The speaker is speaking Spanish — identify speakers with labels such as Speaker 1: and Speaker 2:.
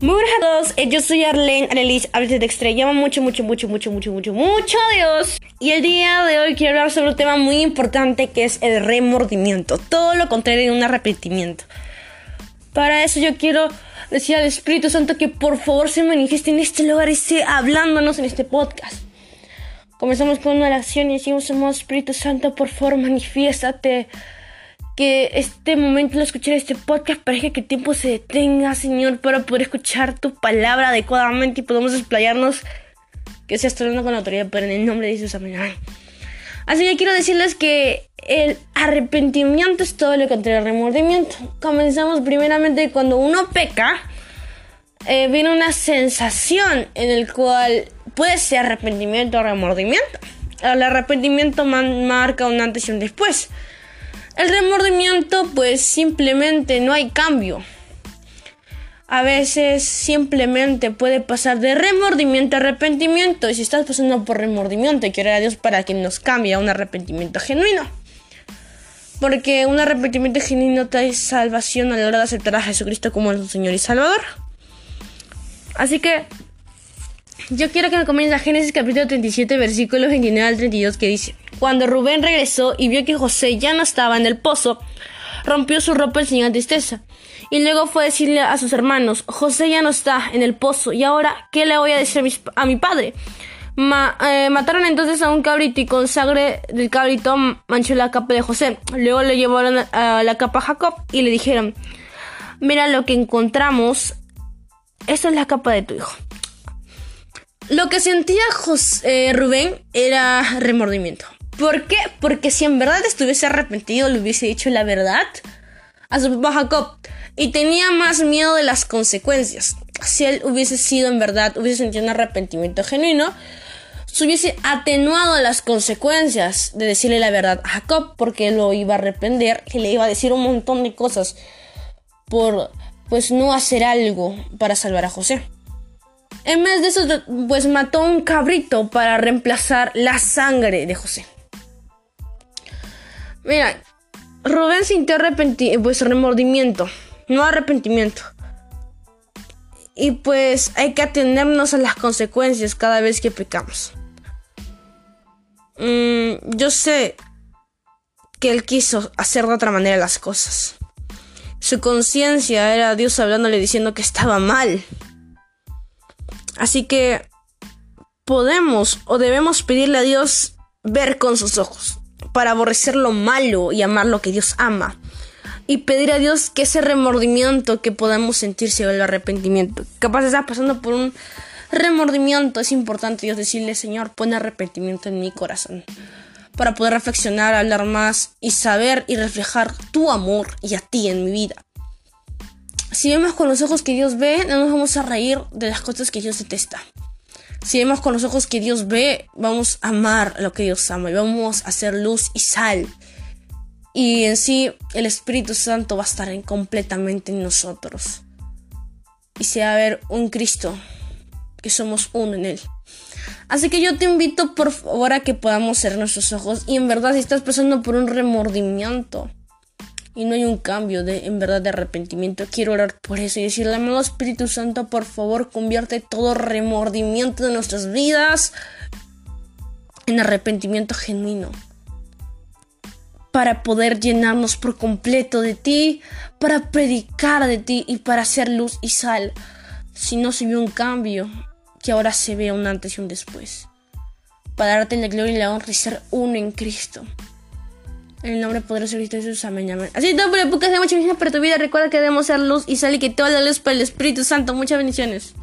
Speaker 1: Muy buenas a todos, eh, yo soy Arlene Arelis, veces de Extra. Llama mucho, mucho, mucho, mucho, mucho, mucho, mucho a Dios. Y el día de hoy quiero hablar sobre un tema muy importante que es el remordimiento. Todo lo contrario de un arrepentimiento. Para eso yo quiero decir al Espíritu Santo que por favor se manifieste en este lugar y esté hablándonos en este podcast. Comenzamos con una oración y decimos, amado Espíritu Santo, por favor manifiéstate que este momento de escuchar este podcast parezca que el tiempo se detenga, Señor, para poder escuchar tu palabra adecuadamente y podamos explayarnos que seas hablando con la autoridad, pero en el nombre de Jesús, amén. Así que quiero decirles que el arrepentimiento es todo lo contrario al remordimiento. Comenzamos primeramente cuando uno peca, eh, viene una sensación en el cual puede ser arrepentimiento o remordimiento. El arrepentimiento marca un antes y un después. El remordimiento pues simplemente no hay cambio. A veces simplemente puede pasar de remordimiento a arrepentimiento. Y si estás pasando por remordimiento, quiero a Dios para que nos cambie a un arrepentimiento genuino. Porque un arrepentimiento genuino trae salvación a la hora de aceptar a Jesucristo como su Señor y Salvador. Así que yo quiero que me comience Génesis capítulo 37, versículos 29 al 32, que dice: Cuando Rubén regresó y vio que José ya no estaba en el pozo, rompió su ropa en señal de tristeza. Y luego fue a decirle a sus hermanos: José ya no está en el pozo, y ahora, ¿qué le voy a decir a mi, padre? Eh, mataron entonces a un cabrito y con sangre del cabrito manchó la capa de José. Luego le llevaron a la capa a Jacob y le dijeron: Mira lo que encontramos. Esta es la capa de tu hijo. Lo que sentía José, eh, Rubén era remordimiento. ¿Por qué? Porque si en verdad estuviese arrepentido, le hubiese dicho la verdad a su papá Jacob. Y tenía más miedo de las consecuencias. Si él hubiese sido en verdad, hubiese sentido un arrepentimiento genuino, se hubiese atenuado las consecuencias de decirle la verdad a Jacob, porque lo iba a arrepender y le iba a decir un montón de cosas por pues no hacer algo para salvar a José. En vez de eso, pues mató un cabrito para reemplazar la sangre de José. Mira, Rubén sintió pues remordimiento, no arrepentimiento. Y pues hay que atendernos a las consecuencias cada vez que pecamos. Mm, yo sé que él quiso hacer de otra manera las cosas. Su conciencia era Dios hablándole diciendo que estaba mal. Así que podemos o debemos pedirle a Dios ver con sus ojos para aborrecer lo malo y amar lo que Dios ama. Y pedir a Dios que ese remordimiento que podamos sentir se el arrepentimiento. Capaz estar pasando por un remordimiento, es importante Dios decirle, Señor, pon arrepentimiento en mi corazón. Para poder reflexionar, hablar más y saber y reflejar tu amor y a ti en mi vida si vemos con los ojos que Dios ve, no nos vamos a reír de las cosas que Dios detesta. Si vemos con los ojos que Dios ve, vamos a amar lo que Dios ama y vamos a hacer luz y sal. Y en sí, el Espíritu Santo va a estar completamente en nosotros. Y se va a ver un Cristo, que somos uno en Él. Así que yo te invito por favor a que podamos cerrar nuestros ojos. Y en verdad, si estás pasando por un remordimiento, y no hay un cambio de en verdad de arrepentimiento. Quiero orar por eso y decirle, amado Espíritu Santo, por favor, convierte todo remordimiento de nuestras vidas en arrepentimiento genuino. Para poder llenarnos por completo de ti, para predicar de ti y para hacer luz y sal. Si no se vio un cambio, que ahora se vea un antes y un después. Para darte la gloria y la honra y ser uno en Cristo. El nombre poderoso de Cristo Jesús, amén, amén. Así todo por épocas de mucha bendición para tu vida. Recuerda que debemos ser luz y sal y que toda la luz para el Espíritu Santo. Muchas bendiciones.